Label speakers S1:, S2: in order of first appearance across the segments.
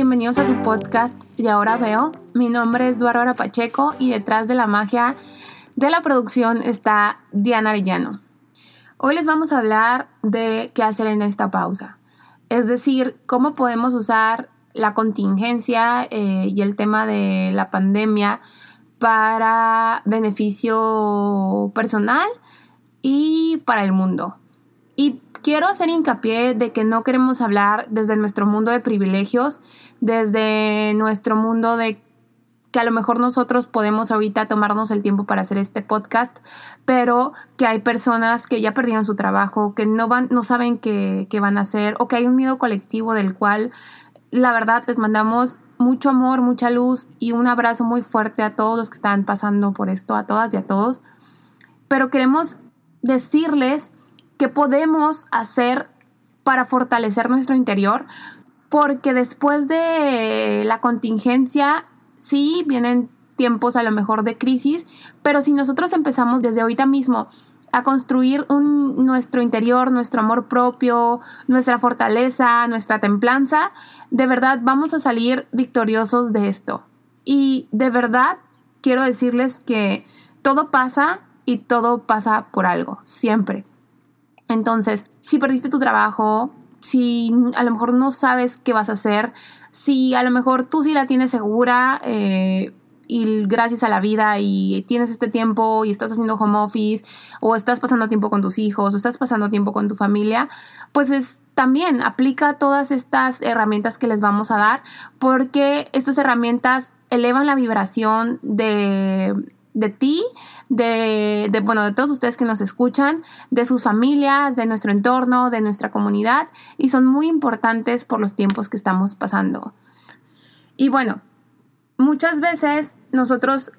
S1: bienvenidos a su podcast Y ahora veo. Mi nombre es Eduardo Pacheco y detrás de la magia de la producción está Diana Arellano. Hoy les vamos a hablar de qué hacer en esta pausa, es decir, cómo podemos usar la contingencia eh, y el tema de la pandemia para beneficio personal y para el mundo. Y quiero hacer hincapié de que no queremos hablar desde nuestro mundo de privilegios, desde nuestro mundo de que a lo mejor nosotros podemos ahorita tomarnos el tiempo para hacer este podcast, pero que hay personas que ya perdieron su trabajo, que no van, no saben qué, qué van a hacer, o que hay un miedo colectivo del cual la verdad les mandamos mucho amor, mucha luz y un abrazo muy fuerte a todos los que están pasando por esto, a todas y a todos. Pero queremos decirles qué podemos hacer para fortalecer nuestro interior, porque después de la contingencia, sí, vienen tiempos a lo mejor de crisis, pero si nosotros empezamos desde ahorita mismo a construir nuestro interior, nuestro amor propio, nuestra fortaleza, nuestra templanza, de verdad vamos a salir victoriosos de esto. Y de verdad quiero decirles que todo pasa y todo pasa por algo, siempre. Entonces, si perdiste tu trabajo, si a lo mejor no sabes qué vas a hacer, si a lo mejor tú sí la tienes segura eh, y gracias a la vida y tienes este tiempo y estás haciendo home office o estás pasando tiempo con tus hijos o estás pasando tiempo con tu familia, pues es también aplica todas estas herramientas que les vamos a dar porque estas herramientas elevan la vibración de de ti, de, bueno, de todos ustedes que nos escuchan, de sus familias, de nuestro entorno, de nuestra comunidad y son muy importantes por los tiempos que estamos pasando. Y bueno, muchas veces nosotros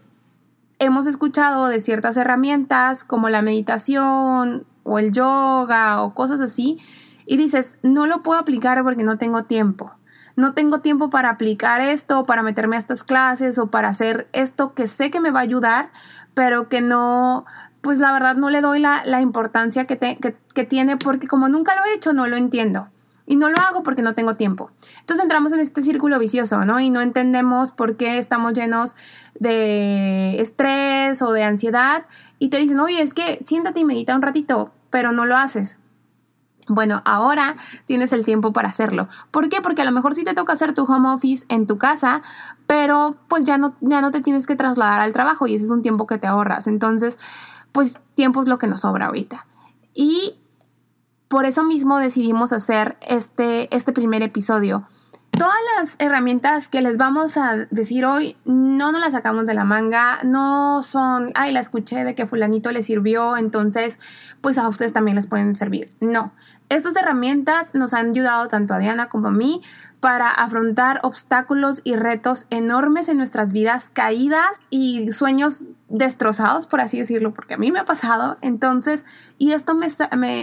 S1: hemos escuchado de ciertas herramientas como la meditación o el yoga o cosas así y dices, no lo puedo aplicar porque no tengo tiempo no tengo tiempo para aplicar esto, para meterme a estas clases o para hacer esto que sé que me va a ayudar, pero que no, pues la verdad no le doy la, importancia que, que, tiene porque como nunca lo he hecho, no lo entiendo. Y no lo hago porque no tengo tiempo. Entonces entramos en este círculo vicioso, ¿no? Y no entendemos por qué estamos llenos de estrés o de ansiedad. Y te dicen, oye, es que siéntate y medita un ratito, pero no lo haces. Bueno, ahora tienes el tiempo para hacerlo. ¿Por qué? Porque a lo mejor sí te toca hacer tu home office en tu casa, pero pues ya no, ya no te tienes que trasladar al trabajo y ese es un tiempo que te ahorras. Entonces, pues tiempo es lo que nos sobra ahorita. Y por eso mismo decidimos hacer este, este primer episodio Todas las herramientas que les vamos a decir hoy no nos las sacamos de la manga, no son, ay, la escuché de que fulanito le sirvió, entonces pues a ustedes también les pueden servir. No, estas herramientas nos han ayudado tanto a Diana como a mí para afrontar obstáculos y retos enormes en nuestras vidas, caídas y sueños destrozados, por así decirlo, porque a mí me ha pasado. Entonces, y esto me,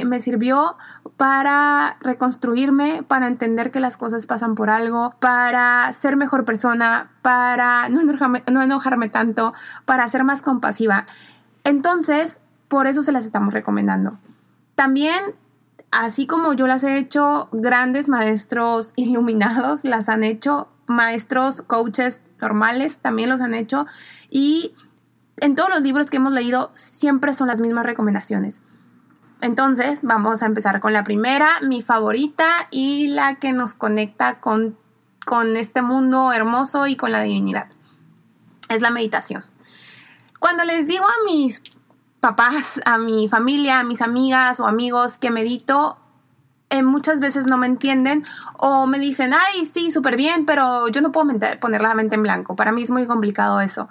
S1: me, sirvió para reconstruirme, para entender que las cosas pasan por algo, para ser mejor persona, para no enojarme, no enojarme tanto, para ser más compasiva. Entonces, por eso se las estamos recomendando. También así como yo las he hecho, grandes maestros iluminados las han hecho, maestros, coaches normales también los han hecho y en todos los libros que hemos leído siempre son las mismas recomendaciones. Entonces, vamos a empezar con la primera, mi favorita y la que nos conecta con, con este mundo hermoso y con la divinidad. Es la meditación. Cuando les digo a mis papás, a mi familia, a mis amigas o amigos que medito, eh, muchas veces no me entienden o me dicen, ay, sí, súper bien, pero yo no puedo poner la mente en blanco. Para mí es muy complicado eso.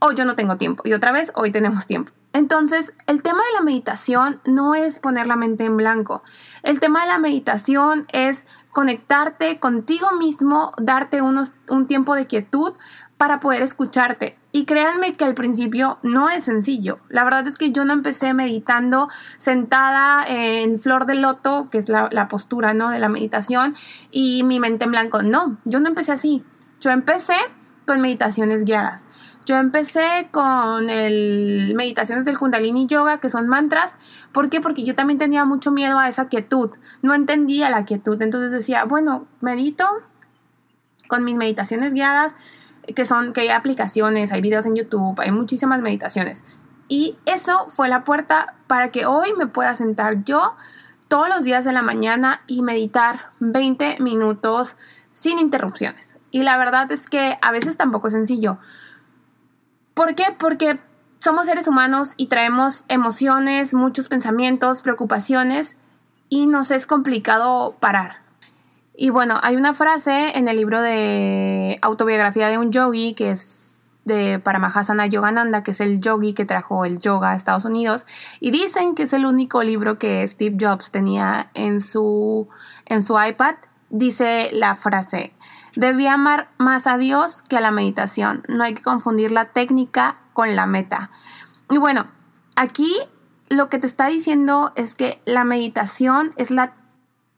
S1: O yo no tengo tiempo. Y otra vez, hoy tenemos tiempo. Entonces, el tema de la meditación no es poner la mente en blanco. El tema de la meditación es conectarte contigo mismo, darte unos, un tiempo de quietud para poder escucharte. Y créanme que al principio no es sencillo. La verdad es que yo no empecé meditando sentada en flor de loto, que es la, la postura ¿no? de la meditación, y mi mente en blanco. No, yo no empecé así. Yo empecé con meditaciones guiadas. Yo empecé con el meditaciones del Kundalini Yoga, que son mantras. ¿Por qué? Porque yo también tenía mucho miedo a esa quietud. No entendía la quietud. Entonces decía, bueno, medito con mis meditaciones guiadas, que son, que hay aplicaciones, hay videos en YouTube, hay muchísimas meditaciones. Y eso fue la puerta para que hoy me pueda sentar yo todos los días de la mañana y meditar 20 minutos sin interrupciones. Y la verdad es que a veces tampoco es sencillo. ¿Por qué? Porque somos seres humanos y traemos emociones, muchos pensamientos, preocupaciones y nos es complicado parar. Y bueno, hay una frase en el libro de autobiografía de un yogi que es de Paramahasana Yogananda, que es el yogi que trajo el yoga a Estados Unidos, y dicen que es el único libro que Steve Jobs tenía en su, en su iPad. Dice la frase, debía amar más a Dios que a la meditación. No hay que confundir la técnica con la meta. Y bueno, aquí lo que te está diciendo es que la meditación es la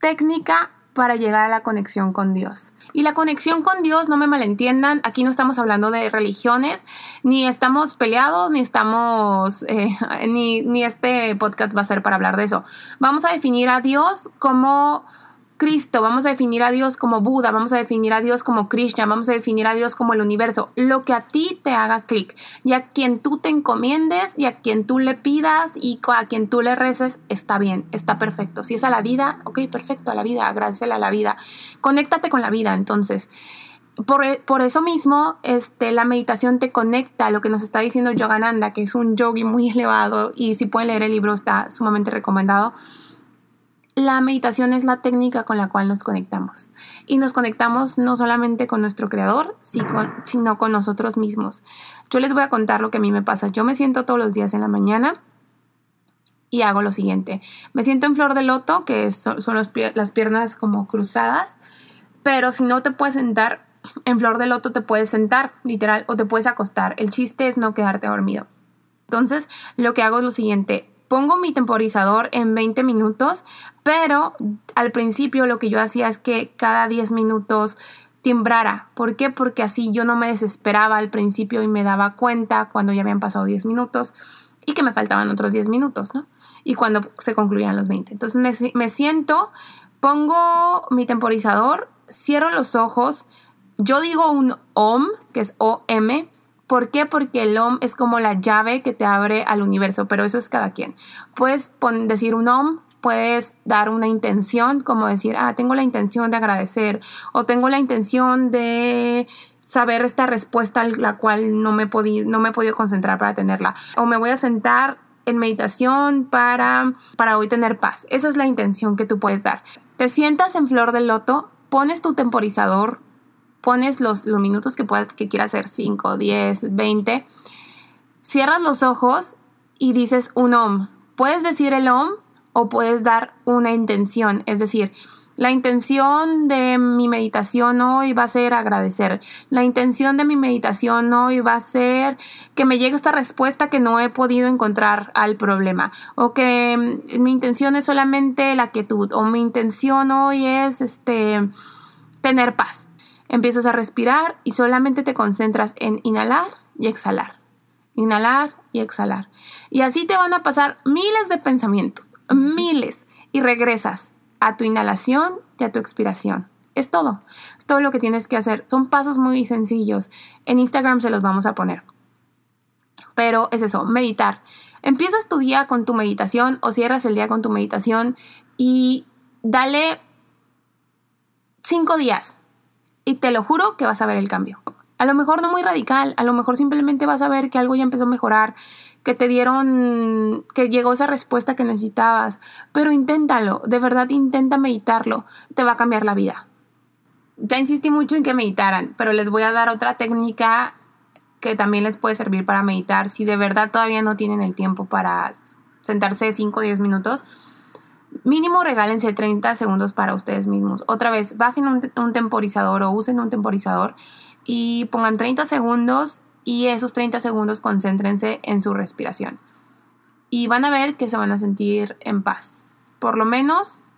S1: técnica para llegar a la conexión con Dios. Y la conexión con Dios, no me malentiendan, aquí no estamos hablando de religiones, ni estamos peleados, ni estamos, eh, ni, ni este podcast va a ser para hablar de eso. Vamos a definir a Dios como Cristo, vamos a definir a Dios como Buda, vamos a definir a Dios como Krishna, vamos a definir a Dios como el universo, lo que a ti te haga clic y a quien tú te encomiendes y a quien tú le pidas y a quien tú le reces, está bien, está perfecto. Si es a la vida, ok, perfecto, a la vida, agradecele a la vida, conéctate con la vida, entonces. Por, por, eso mismo, este, la meditación te conecta a lo que nos está diciendo Yogananda, que es un yogi muy elevado y si pueden leer el libro está sumamente recomendado la meditación es la técnica con la cual nos conectamos. Y nos conectamos no solamente con nuestro creador, sino con nosotros mismos. Yo les voy a contar lo que a mí me pasa. Yo me siento todos los días en la mañana y hago lo siguiente. Me siento en flor de loto, que son, las piernas como cruzadas, pero si no te puedes sentar en flor de loto, te puedes sentar, literal, o te puedes acostar. El chiste es no quedarte dormido. Entonces, lo que hago es lo siguiente pongo mi temporizador en 20 minutos, pero al principio lo que yo hacía es que cada 10 minutos timbrara. ¿Por qué? Porque así yo no me desesperaba al principio y me daba cuenta cuando ya habían pasado 10 minutos y que me faltaban otros 10 minutos, ¿no? Y cuando se concluían los 20. Entonces me, me siento, pongo mi temporizador, cierro los ojos, yo digo un OM, que es O-M, ¿Por qué? Porque el OM es como la llave que te abre al universo, pero eso es cada quien. Puedes decir un OM, puedes dar una intención, como decir, ah, tengo la intención de agradecer o tengo la intención de saber esta respuesta a la cual no me, no me he podido concentrar para tenerla. O me voy a sentar en meditación para, para hoy tener paz. Esa es la intención que tú puedes dar. Te sientas en flor de loto, pones tu temporizador pones los, los minutos que, puedas, que quieras hacer, 5, 10, 20, cierras los ojos y dices un om. Puedes decir el om o puedes dar una intención, es decir, la intención de mi meditación hoy va a ser agradecer. La intención de mi meditación hoy va a ser que me llegue esta respuesta que no he podido encontrar al problema. O que mi intención es solamente la quietud. O mi intención hoy es este tener paz. Empiezas a respirar y solamente te concentras en inhalar y exhalar. Inhalar y exhalar. Y así te van a pasar miles de pensamientos, miles, y regresas a tu inhalación y a tu expiración. Es todo. Es todo lo que tienes que hacer. Son pasos muy sencillos. En Instagram se los vamos a poner. Pero es eso, meditar. Empiezas tu día con tu meditación o cierras el día con tu meditación y dale cinco días y te lo juro que vas a ver el cambio. A lo mejor no muy radical, a lo mejor simplemente vas a ver que algo ya empezó a mejorar, que te dieron, que llegó esa respuesta que necesitabas, pero inténtalo, de verdad intenta meditarlo, te va a cambiar la vida. Ya insistí mucho en que meditaran, pero les voy a dar otra técnica que también les puede servir para meditar si de verdad todavía no tienen el tiempo para sentarse 5 o 10 minutos Mínimo regálense 30 segundos para ustedes mismos. Otra vez, bajen un, temporizador o usen un temporizador y pongan 30 segundos y esos 30 segundos concéntrense en su respiración. Y van a ver que se van a sentir en paz, por lo menos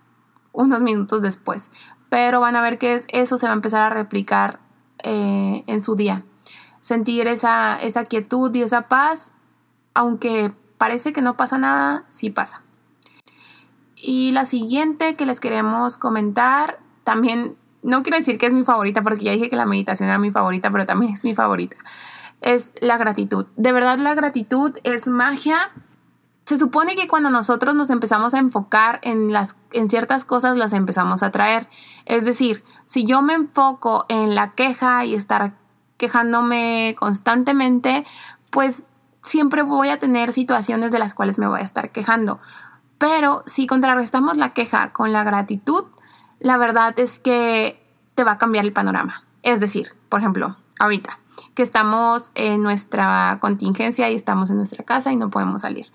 S1: unos minutos después. Pero van a ver que eso se va a empezar a replicar eh, en su día. Sentir esa, esa quietud y esa paz, aunque parece que no pasa nada, sí pasa. Y la siguiente que les queremos comentar, también no quiero decir que es mi favorita porque ya dije que la meditación era mi favorita, pero también es mi favorita, es la gratitud. De verdad la gratitud es magia. Se supone que cuando nosotros nos empezamos a enfocar en, las, en ciertas cosas, las empezamos a traer. Es decir, si yo me enfoco en la queja y estar quejándome constantemente, pues siempre voy a tener situaciones de las cuales me voy a estar quejando. Pero si contrarrestamos la queja con la gratitud, la verdad es que te va a cambiar el panorama. Es decir, por ejemplo, ahorita que estamos en nuestra contingencia y estamos en nuestra casa y no podemos salir.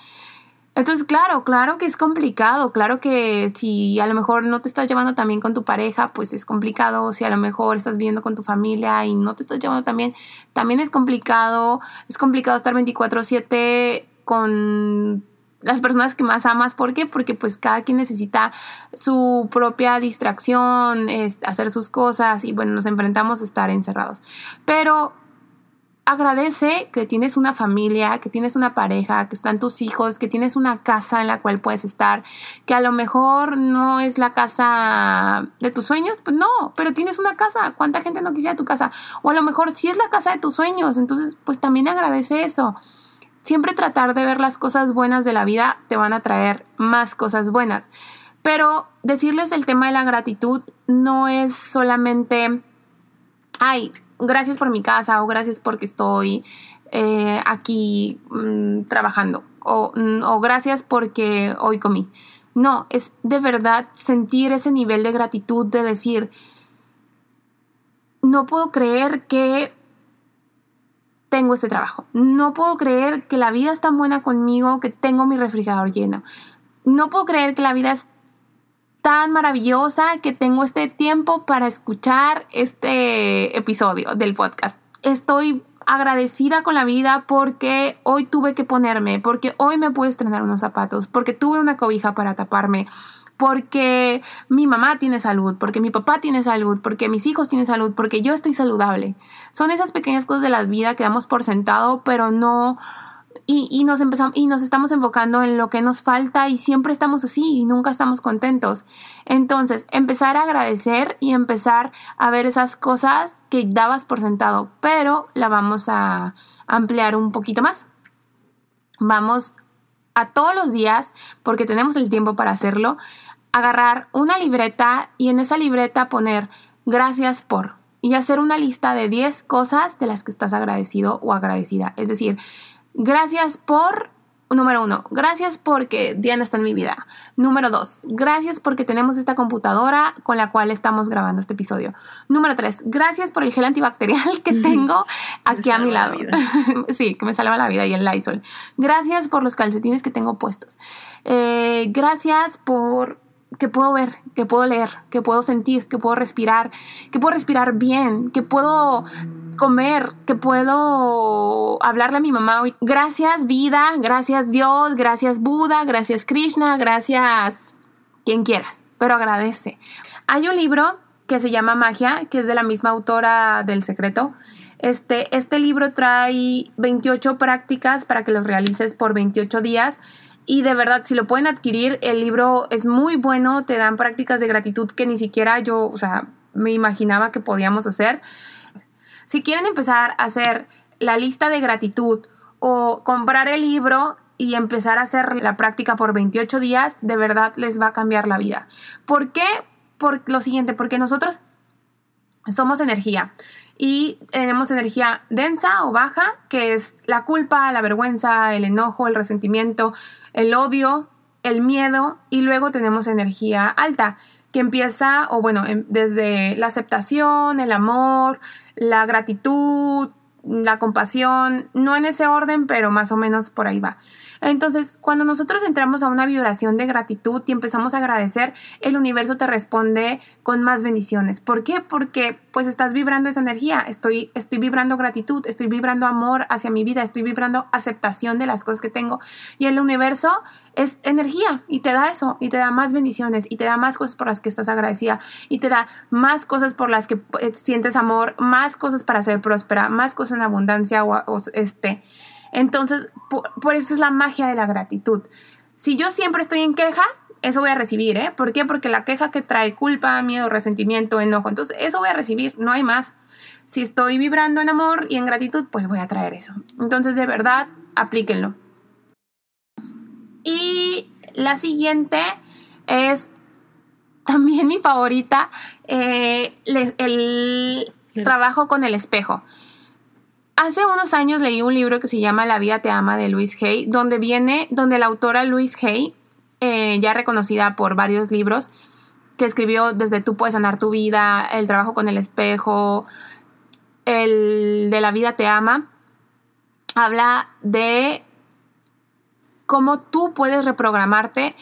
S1: Entonces, claro, claro que es complicado, claro que si a lo mejor no te estás llevando también con tu pareja, pues es complicado, si a lo mejor estás viviendo con tu familia y no te estás llevando también, también es complicado, es complicado estar 24/7 con las personas que más amas. ¿Por qué? Porque pues cada quien necesita su propia distracción, hacer sus cosas y bueno, nos enfrentamos a estar encerrados. Pero agradece que tienes una familia, que tienes una pareja, que están tus hijos, que tienes una casa en la cual puedes estar, que a lo mejor no es la casa de tus sueños, pues no, pero tienes una casa. ¿Cuánta gente no quisiera tu casa? O a lo mejor sí es la casa de tus sueños, entonces pues también agradece eso. Siempre tratar de ver las cosas buenas de la vida te van a traer más cosas buenas. Pero decirles el tema de la gratitud no es solamente, ay, gracias por mi casa o gracias porque estoy eh, aquí mm, trabajando o, mm, o gracias porque hoy comí. No, es de verdad sentir ese nivel de gratitud de decir, no puedo creer que tengo este trabajo. No puedo creer que la vida es tan buena conmigo que tengo mi refrigerador lleno. No puedo creer que la vida es tan maravillosa que tengo este tiempo para escuchar este episodio del podcast. Estoy agradecida con la vida porque hoy tuve que ponerme, porque hoy me pude estrenar unos zapatos, porque tuve una cobija para taparme, porque mi mamá tiene salud, porque mi papá tiene salud, porque mis hijos tienen salud, porque yo estoy saludable. Son esas pequeñas cosas de la vida que damos por sentado, pero no y, nos empezamos, y nos estamos enfocando en lo que nos falta y siempre estamos así y nunca estamos contentos. Entonces, empezar a agradecer y empezar a ver esas cosas que dabas por sentado, pero la vamos a ampliar un poquito más. Vamos a todos los días, porque tenemos el tiempo para hacerlo, agarrar una libreta y en esa libreta poner gracias por y hacer una lista de 10 cosas de las que estás agradecido o agradecida. Es decir, Gracias por, número uno, gracias porque Diana está en mi vida. Número dos, gracias porque tenemos esta computadora con la cual estamos grabando este episodio. Número tres, gracias por el gel antibacterial que tengo aquí a mi lado. sí, que me salva la vida y el Lysol. Gracias por los calcetines que tengo puestos. Eh, gracias por que puedo ver, que puedo leer, que puedo sentir, que puedo respirar, que puedo respirar bien, que puedo comer, que puedo hablarle a mi mamá hoy. Gracias vida, gracias Dios, gracias Buda, gracias Krishna, gracias quien quieras, pero agradece. Hay un libro que se llama Magia, que es de la misma autora del Secreto. Este, este libro trae 28 prácticas para que los realices por 28 días. Y de verdad, si lo pueden adquirir, el libro es muy bueno, te dan prácticas de gratitud que ni siquiera yo, o sea, me imaginaba que podíamos hacer. Si quieren empezar a hacer la lista de gratitud o comprar el libro y empezar a hacer la práctica por 28 días, de verdad les va a cambiar la vida. ¿Por qué? Por lo siguiente, porque nosotros somos energía y tenemos energía densa o baja, que es la culpa, la vergüenza, el enojo, el resentimiento, el odio, el miedo y luego tenemos energía alta, que empieza, o bueno, em, desde la aceptación, el amor, la gratitud, la compasión, no en ese orden, pero más o menos por ahí va. Entonces, cuando nosotros entramos a una vibración de gratitud y empezamos a agradecer, el universo te responde con más bendiciones. ¿Por qué? Porque pues estás vibrando esa energía, estoy, estoy vibrando gratitud, estoy vibrando amor hacia mi vida, estoy vibrando aceptación de las cosas que tengo. Y el universo es energía y te da eso, y te da más bendiciones, y te da más cosas por las que estás agradecida, y te da más cosas por las que eh, sientes amor, más cosas para ser próspera, más cosas en abundancia o, este. Entonces, por, eso es la magia de la gratitud. Si yo siempre estoy en queja, eso voy a recibir, ¿eh? ¿Por qué? Porque la queja que trae culpa, miedo, resentimiento, enojo, entonces eso voy a recibir, no hay más. Si estoy vibrando en amor y en gratitud, pues voy a traer eso. Entonces, de verdad, aplíquenlo. Y la siguiente es también mi favorita, eh, el trabajo con el espejo. Hace unos años leí un libro que se llama La vida te ama de Luis Hay, donde viene, donde la autora Luis Hay, eh, ya reconocida por varios libros, que escribió desde Tú puedes sanar tu vida, El trabajo con el espejo, el de La vida te ama, habla de cómo tú puedes reprogramarte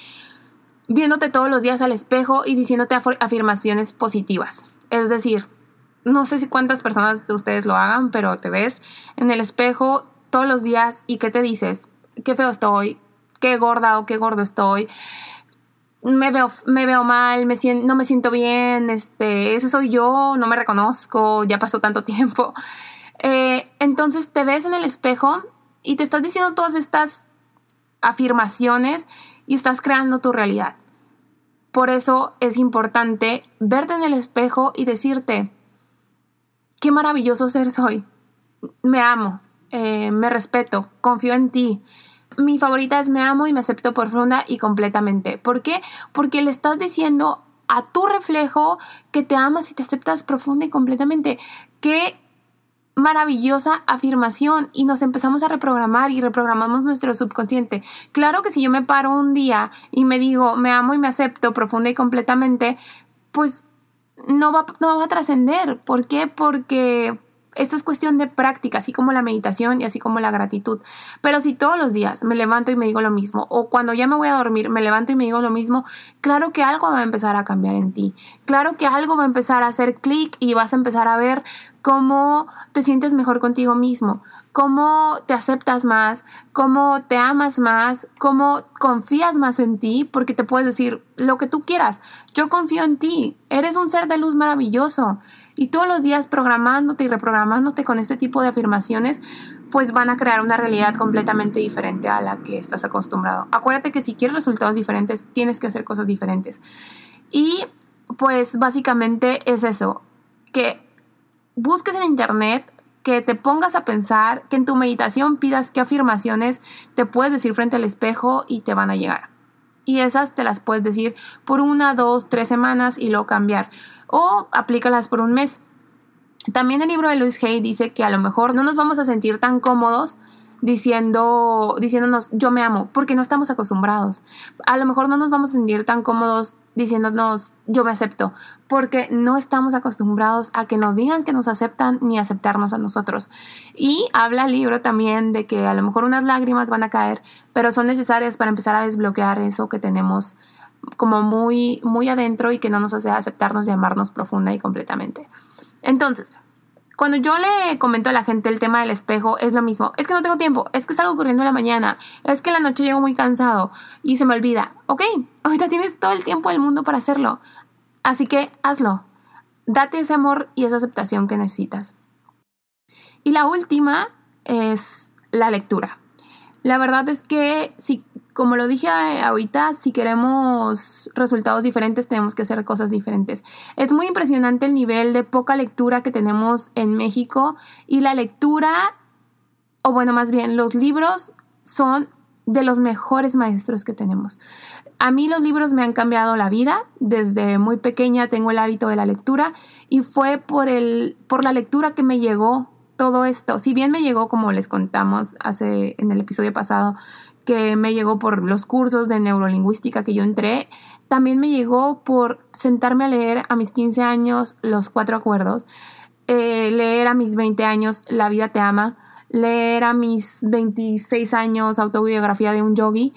S1: viéndote todos los días al espejo y diciéndote afirmaciones positivas. Es decir, no sé si cuántas personas de ustedes lo hagan, pero te ves en el espejo todos los días y ¿qué te dices? Qué feo estoy, qué gorda o qué gordo estoy. Me veo, me veo mal, me siento, no me siento bien, este, ese soy yo, no me reconozco, ya pasó tanto tiempo. Eh, entonces te ves en el espejo y te estás diciendo todas estas afirmaciones y estás creando tu realidad. Por eso es importante verte en el espejo y decirte, qué maravilloso ser soy. Me amo, eh, me respeto, confío en ti. Mi favorita es me amo y me acepto profunda y completamente. ¿Por qué? Porque le estás diciendo a tu reflejo que te amas y te aceptas profunda y completamente. Qué maravillosa afirmación y nos empezamos a reprogramar y reprogramamos nuestro subconsciente. Claro que si yo me paro un día y me digo me amo y me acepto profunda y completamente, pues no va, no va a trascender. ¿Por qué? Porque esto es cuestión de práctica, así como la meditación y así como la gratitud. Pero si todos los días me levanto y me digo lo mismo, o cuando ya me voy a dormir me levanto y me digo lo mismo, claro que algo va a empezar a cambiar en ti. Claro que algo va a empezar a hacer clic y vas a empezar a ver cómo te sientes mejor contigo mismo, cómo te aceptas más, cómo te amas más, cómo confías más en ti, porque te puedes decir lo que tú quieras. Yo confío en ti, eres un ser de luz maravilloso. Y todos los días programándote y reprogramándote con este tipo de afirmaciones, pues van a crear una realidad completamente diferente a la que estás acostumbrado. Acuérdate que si quieres resultados diferentes, tienes que hacer cosas diferentes. Y pues básicamente es eso, que busques en internet, que te pongas a pensar, que en tu meditación pidas qué afirmaciones te puedes decir frente al espejo y te van a llegar. Y esas te las puedes decir por una, dos, tres semanas y luego cambiar. O aplícalas por un mes. También el libro de Luis Hay dice que a lo mejor no nos vamos a sentir tan cómodos diciendo, diciéndonos yo me amo, porque no estamos acostumbrados. A lo mejor no nos vamos a sentir tan cómodos diciéndonos yo me acepto, porque no estamos acostumbrados a que nos digan que nos aceptan ni aceptarnos a nosotros. Y habla el libro también de que a lo mejor unas lágrimas van a caer, pero son necesarias para empezar a desbloquear eso que tenemos como muy, muy adentro y que no nos hace aceptarnos y amarnos profunda y completamente. Entonces, cuando yo le comento a la gente el tema del espejo, es lo mismo. Es que no tengo tiempo, es que salgo corriendo en la mañana, es que la noche llego muy cansado y se me olvida. Ok, ahorita tienes todo el tiempo del mundo para hacerlo. Así que hazlo. Date ese amor y esa aceptación que necesitas. Y la última es la lectura. La verdad es que si como lo dije ahorita, si queremos resultados diferentes, tenemos que hacer cosas diferentes. Es muy impresionante el nivel de poca lectura que tenemos en México y la lectura, o bueno, más bien, los libros son de los mejores maestros que tenemos. A mí los libros me han cambiado la vida. Desde muy pequeña tengo el hábito de la lectura y fue por, el, por la lectura que me llegó todo esto. Si bien me llegó, como les contamos hace en el episodio pasado, que me llegó por los cursos de neurolingüística que yo entré, también me llegó por sentarme a leer a mis 15 años los cuatro acuerdos, eh, leer a mis 20 años La vida te ama, leer a mis 26 años autobiografía de un yogi.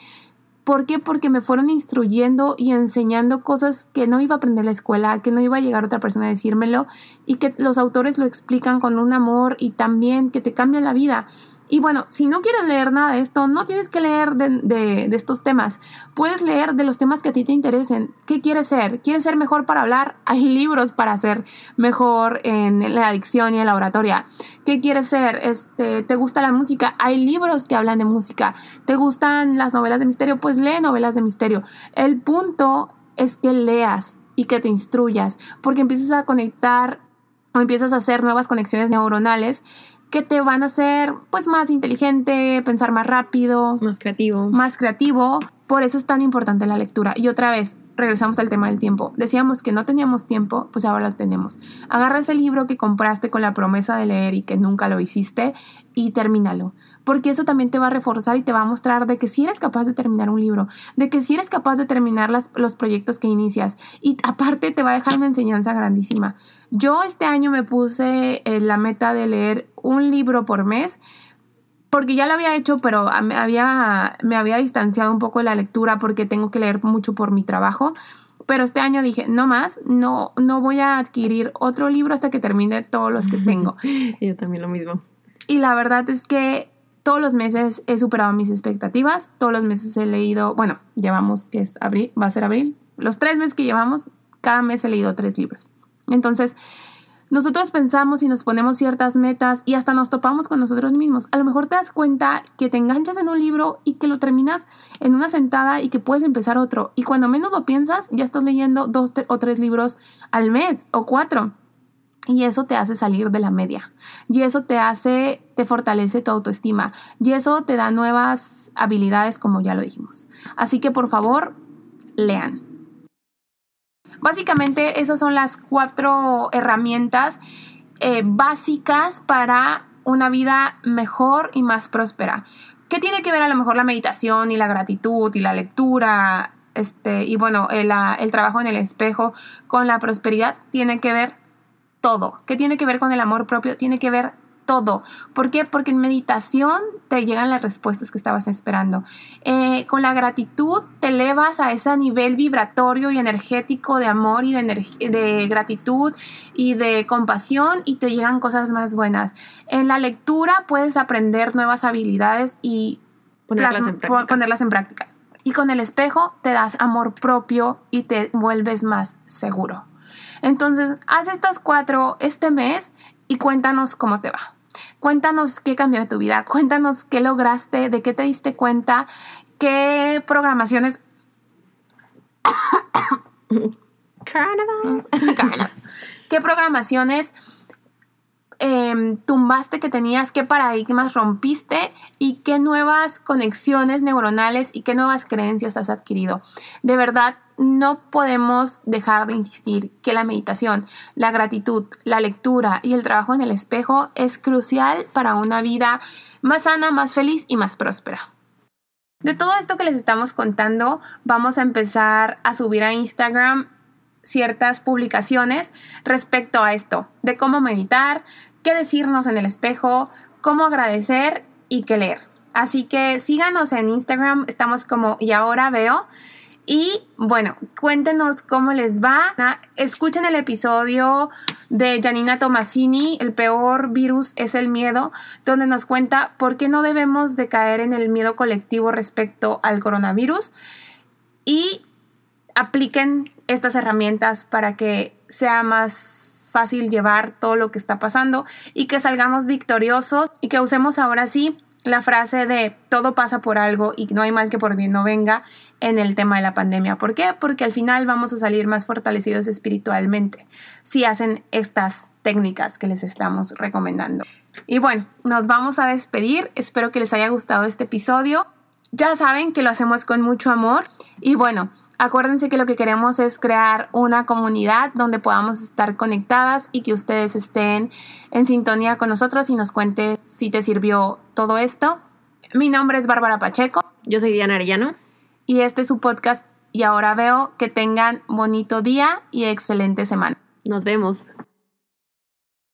S1: ¿Por qué? Porque me fueron instruyendo y enseñando cosas que no iba a aprender en la escuela, que no iba a llegar otra persona a decírmelo y que los autores lo explican con un amor y también que te cambian la vida. Y bueno, si no quieres leer nada de esto, no tienes que leer de, estos temas. Puedes leer de los temas que a ti te interesen. ¿Qué quieres ser? ¿Quieres ser mejor para hablar? Hay libros para ser mejor en la adicción y en la oratoria. ¿Qué quieres ser? Este, ¿Te gusta la música? Hay libros que hablan de música. ¿Te gustan las novelas de misterio? Pues lee novelas de misterio. El punto es que leas y que te instruyas, porque empiezas a conectar o empiezas a hacer nuevas conexiones neuronales que te van a hacer pues más inteligente, pensar más rápido,
S2: más creativo.
S1: Más creativo. Por eso es tan importante la lectura. Y otra vez, regresamos al tema del tiempo. Decíamos que no teníamos tiempo, pues ahora lo tenemos. Agarra ese libro que compraste con la promesa de leer y que nunca lo hiciste y termínalo. Porque eso también te va a reforzar y te va a mostrar de que si eres capaz de terminar un libro, de que si eres capaz de terminar los proyectos que inicias. Y aparte te va a dejar una enseñanza grandísima. Yo este año me puse eh, la meta de leer un libro por mes porque ya lo había hecho, pero había, me había distanciado un poco de la lectura porque tengo que leer mucho por mi trabajo. Pero este año dije, no más, no, no voy a adquirir otro libro hasta que termine todos los que tengo.
S2: Yo también lo mismo.
S1: Y la verdad es que todos los meses he superado mis expectativas, todos los meses he leído, bueno, llevamos que es abril, va a ser abril, los tres meses que llevamos, cada mes he leído tres libros. Entonces, nosotros pensamos y nos ponemos ciertas metas y hasta nos topamos con nosotros mismos. A lo mejor te das cuenta que te enganchas en un libro y que lo terminas en una sentada y que puedes empezar otro. Y cuando menos lo piensas, ya estás leyendo dos o tres libros al mes o cuatro. Y eso te hace salir de la media. Y eso te hace, te fortalece tu autoestima. Y eso te da nuevas habilidades, como ya lo dijimos. Así que por favor, lean. Básicamente esas son las cuatro herramientas eh, básicas para una vida mejor y más próspera. ¿Qué tiene que ver a lo mejor la meditación y la gratitud y la lectura? Este, y bueno, el, el trabajo en el espejo con la prosperidad tiene que ver todo. ¿Qué tiene que ver con el amor propio? Tiene que ver todo. ¿Por qué? Porque en meditación te llegan las respuestas que estabas esperando. Eh, con la gratitud te elevas a ese nivel vibratorio y energético de amor y de, de gratitud y de compasión y te llegan cosas más buenas. En la lectura puedes aprender nuevas habilidades y
S2: ponerlas, en, práctica.
S1: ponerlas en práctica. Y con el espejo te das amor propio y te vuelves más seguro. Entonces, haz estas cuatro este mes y cuéntanos cómo te va. Cuéntanos qué cambió de tu vida, cuéntanos qué lograste, de qué te diste cuenta, qué programaciones... ¿Qué programaciones em, tumbaste que tenías, qué paradigmas rompiste y qué nuevas conexiones neuronales y qué nuevas creencias has adquirido. De verdad, no podemos dejar de insistir que la meditación, la gratitud, la lectura y el trabajo en el espejo es crucial para una vida más sana, más feliz y más próspera. De todo esto que les estamos contando, vamos a empezar a subir a Instagram ciertas publicaciones respecto a esto, de cómo meditar, qué decirnos en el espejo, cómo agradecer y qué leer. Así que síganos en Instagram, estamos como y ahora veo. Y bueno, cuéntenos cómo les va. Escuchen el episodio de Janina Tomasini, El peor virus es el miedo, donde nos cuenta por qué no debemos de caer en el miedo colectivo respecto al coronavirus. Y apliquen estas herramientas para que sea más fácil llevar todo lo que está pasando y que salgamos victoriosos y que usemos ahora sí la frase de todo pasa por algo y no hay mal que por bien no venga en el tema de la pandemia. ¿Por qué? Porque al final vamos a salir más fortalecidos espiritualmente si hacen estas técnicas que les estamos recomendando. Y bueno, nos vamos a despedir. Espero que les haya gustado este episodio. Ya saben que lo hacemos con mucho amor. Y bueno, Acuérdense que lo que queremos es crear una comunidad donde podamos estar conectadas y que ustedes estén en sintonía con nosotros y nos cuente si te sirvió todo esto. Mi nombre es Bárbara Pacheco.
S2: Yo soy Diana Arellano.
S1: Y este es su podcast y ahora veo que tengan bonito día y excelente semana.
S2: Nos vemos.